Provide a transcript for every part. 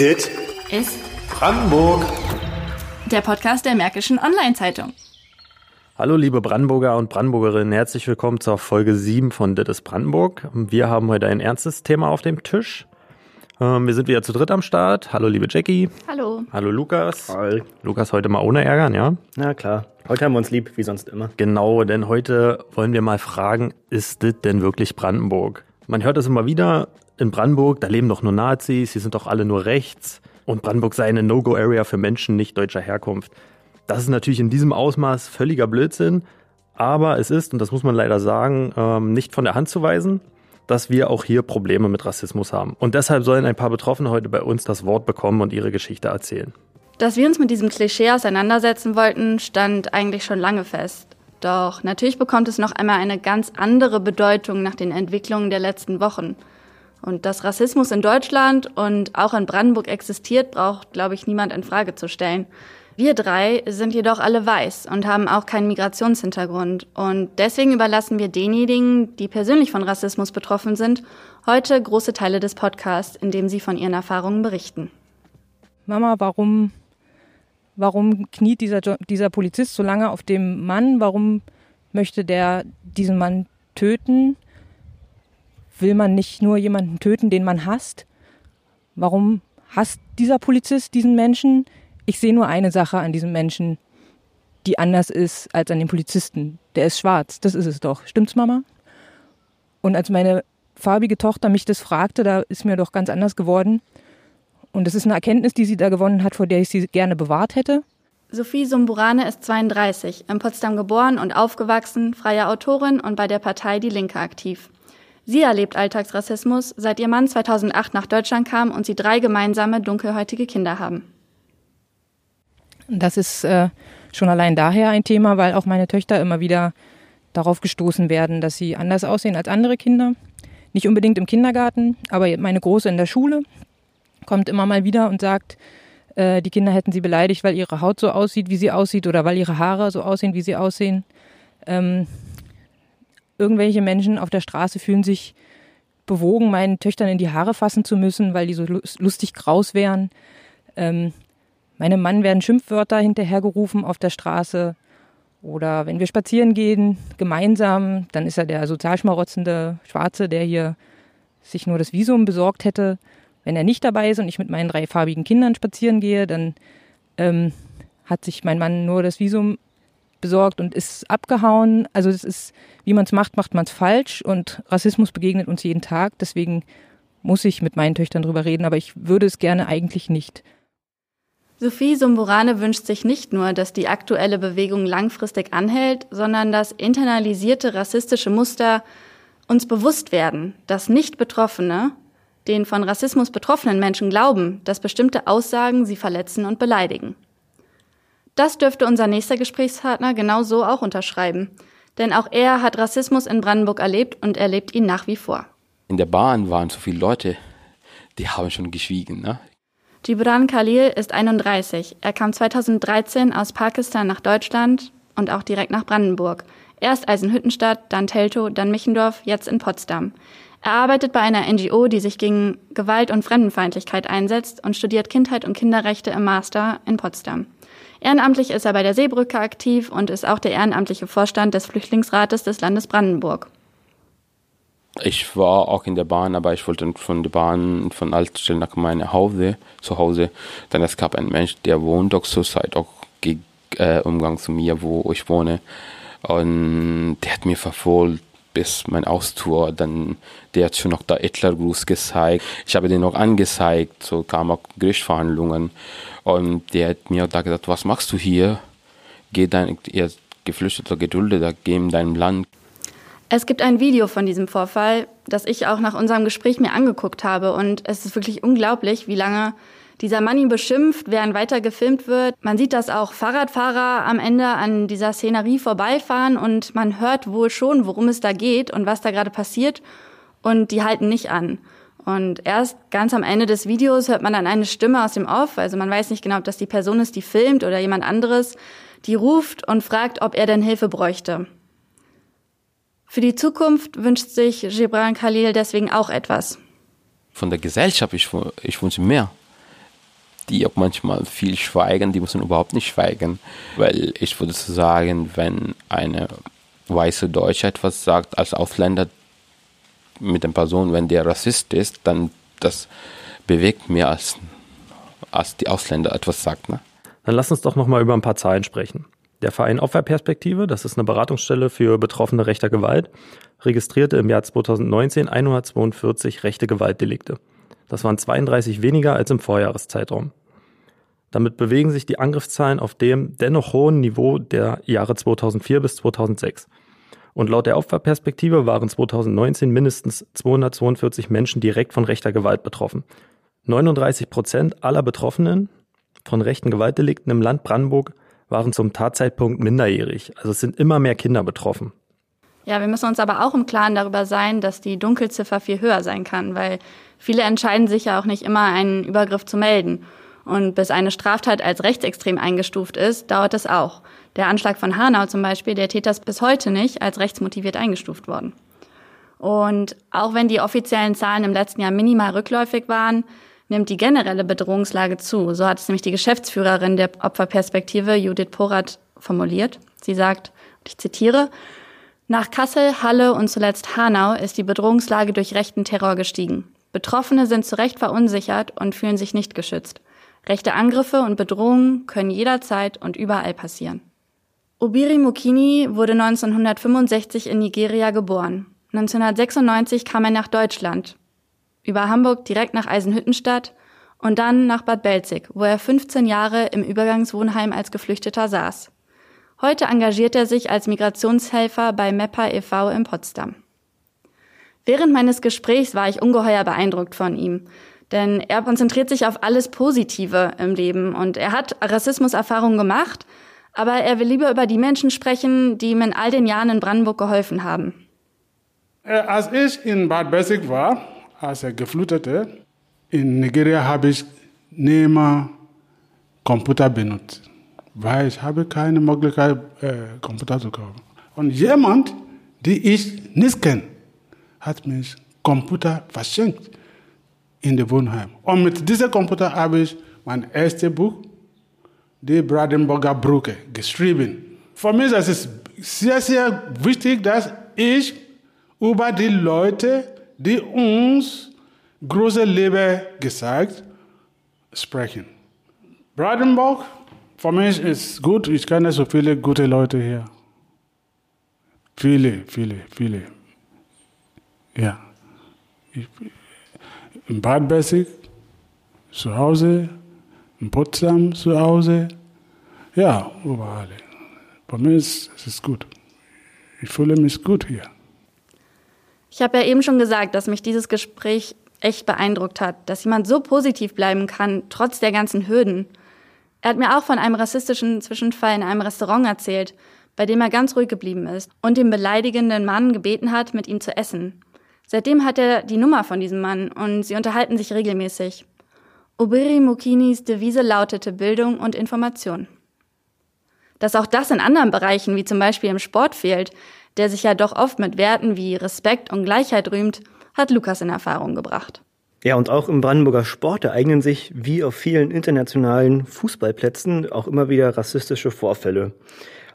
Dit ist Brandenburg. der Podcast der Märkischen Online-Zeitung. Hallo liebe Brandenburger und Brandenburgerinnen, herzlich willkommen zur Folge 7 von Dit ist Brandenburg. Wir haben heute ein ernstes Thema auf dem Tisch. Ähm, Wir sind wieder zu dritt am Start. Hallo liebe Jackie. Hallo. Hallo Lukas. Hi. Lukas heute mal ohne ärgern, ja? Na klar. Heute haben wir uns lieb, wie sonst immer. Genau, denn heute wollen wir mal fragen, ist das denn wirklich Brandenburg? Man hört es immer wieder, in Brandenburg, da leben doch nur Nazis, die sind doch alle nur rechts und Brandenburg sei eine No-Go-Area für Menschen nicht deutscher Herkunft. Das ist natürlich in diesem Ausmaß völliger Blödsinn, aber es ist, und das muss man leider sagen, ähm, nicht von der Hand zu weisen, dass wir auch hier Probleme mit Rassismus haben. Und deshalb sollen ein paar Betroffene heute bei uns das Wort bekommen und ihre Geschichte erzählen. Dass wir uns mit diesem Klischee auseinandersetzen wollten, stand eigentlich schon lange fest. Doch natürlich bekommt es noch einmal eine ganz andere Bedeutung nach den Entwicklungen der letzten Wochen. Und dass Rassismus in Deutschland und auch in Brandenburg existiert, braucht, glaube ich, niemand in Frage zu stellen. Wir drei sind jedoch alle weiß und haben auch keinen Migrationshintergrund. Und deswegen überlassen wir denjenigen, die persönlich von Rassismus betroffen sind, heute große Teile des Podcasts, in dem sie von ihren Erfahrungen berichten. Mama, warum, warum kniet dieser, dieser Polizist so lange auf dem Mann? Warum möchte der diesen Mann töten? Will man nicht nur jemanden töten, den man hasst? Warum hasst dieser Polizist diesen Menschen? Ich sehe nur eine Sache an diesem Menschen, die anders ist als an dem Polizisten. Der ist schwarz, das ist es doch. Stimmt's, Mama? Und als meine farbige Tochter mich das fragte, da ist mir doch ganz anders geworden. Und das ist eine Erkenntnis, die sie da gewonnen hat, vor der ich sie gerne bewahrt hätte. Sophie Sumburane ist 32, in Potsdam geboren und aufgewachsen, freie Autorin und bei der Partei Die Linke aktiv. Sie erlebt Alltagsrassismus, seit ihr Mann 2008 nach Deutschland kam und sie drei gemeinsame dunkelhäutige Kinder haben. Das ist äh, schon allein daher ein Thema, weil auch meine Töchter immer wieder darauf gestoßen werden, dass sie anders aussehen als andere Kinder. Nicht unbedingt im Kindergarten, aber meine Große in der Schule kommt immer mal wieder und sagt, äh, die Kinder hätten sie beleidigt, weil ihre Haut so aussieht, wie sie aussieht, oder weil ihre Haare so aussehen, wie sie aussehen. Ähm, irgendwelche Menschen auf der Straße fühlen sich bewogen, meinen Töchtern in die Haare fassen zu müssen, weil die so lu- lustig kraus wären. Ähm, meinem Mann werden Schimpfwörter hinterhergerufen auf der Straße. Oder wenn wir spazieren gehen, gemeinsam, dann ist er der sozialschmarotzende Schwarze, der hier sich nur das Visum besorgt hätte. Wenn er nicht dabei ist und ich mit meinen drei farbigen Kindern spazieren gehe, dann ähm, hat sich mein Mann nur das Visum besorgt und ist abgehauen. Also es ist, wie man es macht, macht man es falsch und Rassismus begegnet uns jeden Tag. Deswegen muss ich mit meinen Töchtern drüber reden, aber ich würde es gerne eigentlich nicht. Sophie Sumburane wünscht sich nicht nur, dass die aktuelle Bewegung langfristig anhält, sondern dass internalisierte rassistische Muster uns bewusst werden, dass Nicht-Betroffene den von Rassismus betroffenen Menschen glauben, dass bestimmte Aussagen sie verletzen und beleidigen. Das dürfte unser nächster Gesprächspartner genauso auch unterschreiben. Denn auch er hat Rassismus in Brandenburg erlebt und erlebt ihn nach wie vor. In der Bahn waren so viele Leute, die haben schon geschwiegen. Ne? Gibran Khalil ist 31. Er kam 2013 aus Pakistan nach Deutschland und auch direkt nach Brandenburg. Erst Eisenhüttenstadt, dann Teltow, dann Michendorf, jetzt in Potsdam. Er arbeitet bei einer NGO, die sich gegen Gewalt und Fremdenfeindlichkeit einsetzt und studiert Kindheit und Kinderrechte im Master in Potsdam. Ehrenamtlich ist er bei der Seebrücke aktiv und ist auch der ehrenamtliche Vorstand des Flüchtlingsrates des Landes Brandenburg. Ich war auch in der Bahn, aber ich wollte von der Bahn von Altstelle nach meinem Hause, zu Hause. Dann es gab einen Mensch, der wohnt auch zurzeit auch gegen äh, Umgang zu mir, wo ich wohne. Und der hat mir verfolgt bis mein Austour. Dann, der hat schon noch da Hitlergruß gezeigt. Ich habe den noch angezeigt. So kamen auch Gerichtsverhandlungen. Und der hat mir da gesagt, was machst du hier? Geh dein, ihr Geflüchteter, Geduldeter, geh in deinem Land. Es gibt ein Video von diesem Vorfall, das ich auch nach unserem Gespräch mir angeguckt habe. Und es ist wirklich unglaublich, wie lange dieser Mann ihn beschimpft, während weiter gefilmt wird. Man sieht, dass auch Fahrradfahrer am Ende an dieser Szenerie vorbeifahren und man hört wohl schon, worum es da geht und was da gerade passiert. Und die halten nicht an. Und erst ganz am Ende des Videos hört man dann eine Stimme aus dem Off. Also man weiß nicht genau, ob das die Person ist, die filmt oder jemand anderes, die ruft und fragt, ob er denn Hilfe bräuchte. Für die Zukunft wünscht sich Gibran Khalil deswegen auch etwas. Von der Gesellschaft, ich, ich wünsche mehr. Die auch manchmal viel schweigen, die müssen überhaupt nicht schweigen. Weil ich würde sagen, wenn eine weiße Deutsche etwas sagt als Ausländer mit der Person, wenn der Rassist ist, dann das bewegt mehr als, als die Ausländer etwas sagt. Ne? Dann lass uns doch nochmal über ein paar Zahlen sprechen. Der Verein Opferperspektive, das ist eine Beratungsstelle für Betroffene rechter Gewalt, registrierte im Jahr 2019 142 rechte Gewaltdelikte. Das waren 32 weniger als im Vorjahreszeitraum. Damit bewegen sich die Angriffszahlen auf dem dennoch hohen Niveau der Jahre 2004 bis 2006. Und laut der Opferperspektive waren 2019 mindestens 242 Menschen direkt von rechter Gewalt betroffen. 39 Prozent aller Betroffenen von rechten Gewaltdelikten im Land Brandenburg waren zum Tatzeitpunkt minderjährig. Also es sind immer mehr Kinder betroffen. Ja, wir müssen uns aber auch im Klaren darüber sein, dass die Dunkelziffer viel höher sein kann, weil viele entscheiden sich ja auch nicht immer, einen Übergriff zu melden. Und bis eine Straftat als rechtsextrem eingestuft ist, dauert es auch. Der Anschlag von Hanau zum Beispiel, der Täter ist bis heute nicht als rechtsmotiviert eingestuft worden. Und auch wenn die offiziellen Zahlen im letzten Jahr minimal rückläufig waren, nimmt die generelle Bedrohungslage zu. So hat es nämlich die Geschäftsführerin der Opferperspektive, Judith Porat, formuliert. Sie sagt, ich zitiere, nach Kassel, Halle und zuletzt Hanau ist die Bedrohungslage durch rechten Terror gestiegen. Betroffene sind zu Recht verunsichert und fühlen sich nicht geschützt. Rechte Angriffe und Bedrohungen können jederzeit und überall passieren. Obiri Mukini wurde 1965 in Nigeria geboren. 1996 kam er nach Deutschland, über Hamburg direkt nach Eisenhüttenstadt und dann nach Bad Belzig, wo er 15 Jahre im Übergangswohnheim als Geflüchteter saß. Heute engagiert er sich als Migrationshelfer bei MEPA e.V. in Potsdam. Während meines Gesprächs war ich ungeheuer beeindruckt von ihm, denn er konzentriert sich auf alles Positive im Leben und er hat Rassismuserfahrungen gemacht, aber er will lieber über die Menschen sprechen, die ihm in all den Jahren in Brandenburg geholfen haben. Äh, als ich in Bad Bessig war, als Geflüchtete, in Nigeria habe ich nimmer Computer benutzt, weil ich habe keine Möglichkeit, äh, Computer zu kaufen. Und jemand, die ich nicht kenne, hat mich Computer verschenkt in der Wohnheim. Und mit diesem Computer habe ich mein erstes Buch, die Brandenburger Brücke, geschrieben. Für mich ist es sehr, sehr wichtig, dass ich über die Leute, die uns große Liebe gezeigt, sprechen. Brandenburg, für mich ist gut. Ich kenne so viele gute Leute hier. Viele, viele, viele. Ja. Ich, in Bad Bessig, zu Hause, in Potsdam zu Hause. Ja, überall. Bei mir ist es gut. Ich fühle mich gut hier. Ich habe ja eben schon gesagt, dass mich dieses Gespräch echt beeindruckt hat, dass jemand so positiv bleiben kann, trotz der ganzen Hürden. Er hat mir auch von einem rassistischen Zwischenfall in einem Restaurant erzählt, bei dem er ganz ruhig geblieben ist und den beleidigenden Mann gebeten hat, mit ihm zu essen. Seitdem hat er die Nummer von diesem Mann und sie unterhalten sich regelmäßig. Obiri Mukinis Devise lautete Bildung und Information. Dass auch das in anderen Bereichen, wie zum Beispiel im Sport, fehlt, der sich ja doch oft mit Werten wie Respekt und Gleichheit rühmt, hat Lukas in Erfahrung gebracht. Ja, und auch im Brandenburger Sport ereignen sich, wie auf vielen internationalen Fußballplätzen, auch immer wieder rassistische Vorfälle.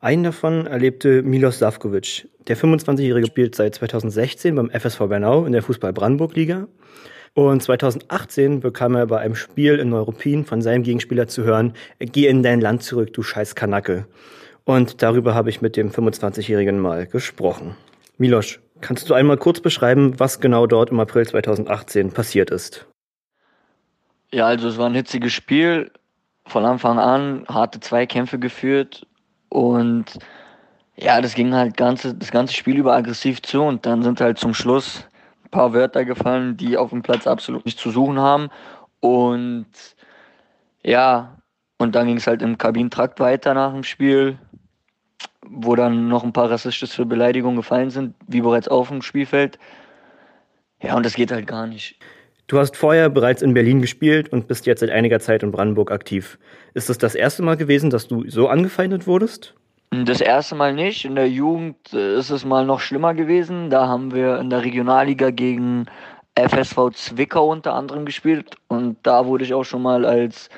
Einen davon erlebte Milos Savkovic. Der 25-Jährige spielt seit 2016 beim FSV Bernau in der Fußball-Brandenburg-Liga. Und 2018 bekam er bei einem Spiel in Neuruppin von seinem Gegenspieler zu hören, geh in dein Land zurück, du scheiß Kanacke. Und darüber habe ich mit dem 25-Jährigen mal gesprochen. Milos, kannst du einmal kurz beschreiben, was genau dort im April 2018 passiert ist? Ja, also es war ein hitziges Spiel. Von Anfang an harte Zweikämpfe geführt und ja, das ging halt ganze, das ganze Spiel über aggressiv zu und dann sind halt zum Schluss ein paar Wörter gefallen, die auf dem Platz absolut nicht zu suchen haben. Und ja, und dann ging es halt im Kabinentrakt weiter nach dem Spiel, wo dann noch ein paar rassistische Beleidigungen gefallen sind, wie bereits auf dem Spielfeld. Ja, und das geht halt gar nicht. Du hast vorher bereits in Berlin gespielt und bist jetzt seit einiger Zeit in Brandenburg aktiv. Ist es das erste Mal gewesen, dass du so angefeindet wurdest? Das erste Mal nicht. In der Jugend äh, ist es mal noch schlimmer gewesen. Da haben wir in der Regionalliga gegen FSV Zwickau unter anderem gespielt. Und da wurde ich auch schon mal als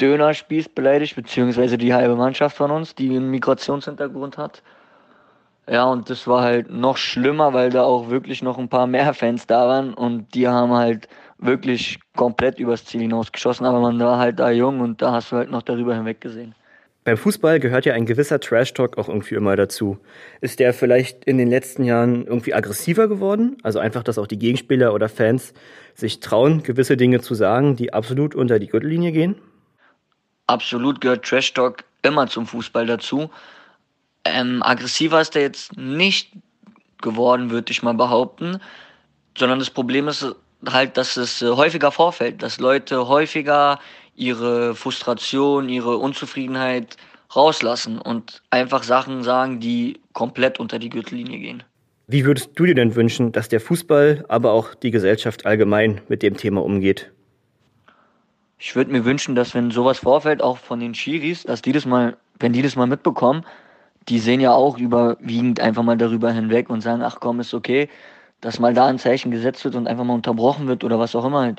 Dönerspieß beleidigt, beziehungsweise die halbe Mannschaft von uns, die einen Migrationshintergrund hat. Ja, und das war halt noch schlimmer, weil da auch wirklich noch ein paar mehr Fans da waren und die haben halt wirklich komplett übers Ziel hinausgeschossen, aber man war halt da jung und da hast du halt noch darüber hinweg gesehen. Beim Fußball gehört ja ein gewisser Trash-Talk auch irgendwie immer dazu. Ist der vielleicht in den letzten Jahren irgendwie aggressiver geworden? Also einfach, dass auch die Gegenspieler oder Fans sich trauen, gewisse Dinge zu sagen, die absolut unter die Gürtellinie gehen? Absolut gehört Trash-Talk immer zum Fußball dazu. Ähm, aggressiver ist er jetzt nicht geworden, würde ich mal behaupten, sondern das Problem ist halt, dass es äh, häufiger vorfällt, dass Leute häufiger ihre Frustration, ihre Unzufriedenheit rauslassen und einfach Sachen sagen, die komplett unter die Gürtellinie gehen. Wie würdest du dir denn wünschen, dass der Fußball, aber auch die Gesellschaft allgemein mit dem Thema umgeht? Ich würde mir wünschen, dass wenn sowas vorfällt, auch von den Schiris, dass die das mal, wenn die das mal mitbekommen, die sehen ja auch überwiegend einfach mal darüber hinweg und sagen, ach komm, ist okay, dass mal da ein Zeichen gesetzt wird und einfach mal unterbrochen wird oder was auch immer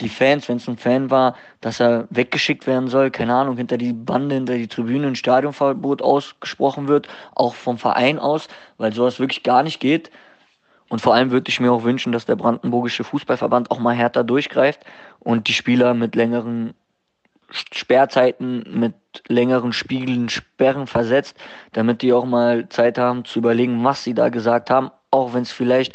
die Fans, wenn es ein Fan war, dass er weggeschickt werden soll, keine Ahnung, hinter die Bande, hinter die Tribüne ein Stadionverbot ausgesprochen wird, auch vom Verein aus, weil sowas wirklich gar nicht geht. Und vor allem würde ich mir auch wünschen, dass der Brandenburgische Fußballverband auch mal härter durchgreift und die Spieler mit längeren Sperrzeiten, mit längeren Spielen, Sperren versetzt, damit die auch mal Zeit haben zu überlegen, was sie da gesagt haben, auch wenn es vielleicht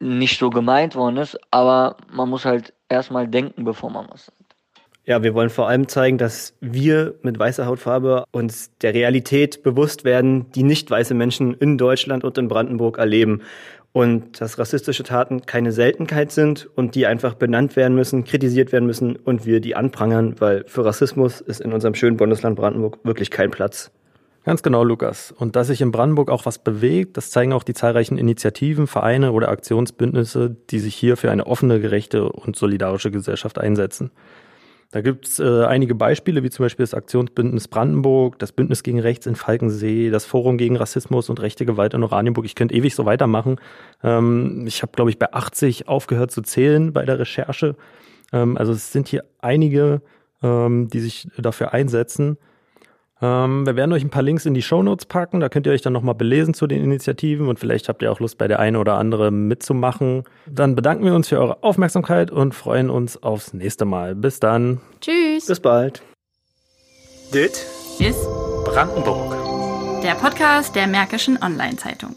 nicht so gemeint worden ist, aber man muss halt erstmal denken, bevor man was sagt. Ja, wir wollen vor allem zeigen, dass wir mit weißer Hautfarbe uns der Realität bewusst werden, die nicht weiße Menschen in Deutschland und in Brandenburg erleben. Und dass rassistische Taten keine Seltenheit sind und die einfach benannt werden müssen, kritisiert werden müssen und wir die anprangern, weil für Rassismus ist in unserem schönen Bundesland Brandenburg wirklich kein Platz. Ganz genau, Lukas. Und dass sich in Brandenburg auch was bewegt, das zeigen auch die zahlreichen Initiativen, Vereine oder Aktionsbündnisse, die sich hier für eine offene, gerechte und solidarische Gesellschaft einsetzen. Da gibt's äh, einige Beispiele, wie zum Beispiel das Aktionsbündnis Brandenburg, das Bündnis gegen Rechts in Falkensee, das Forum gegen Rassismus und rechte Gewalt in Oranienburg. Ich könnte ewig so weitermachen. Ähm, ich habe, glaube ich, bei 80 aufgehört zu zählen bei der Recherche. Ähm, also es sind hier einige, ähm, die sich dafür einsetzen. Ähm, wir werden euch ein paar Links in die Show Notes packen, da könnt ihr euch dann nochmal belesen zu den Initiativen und vielleicht habt ihr auch Lust, bei der einen oder anderen mitzumachen. Dann bedanken wir uns für eure Aufmerksamkeit und freuen uns aufs nächste Mal. Bis dann. Tschüss. Bis bald. Dit ist Brandenburg. Der Podcast der Märkischen Online-Zeitung.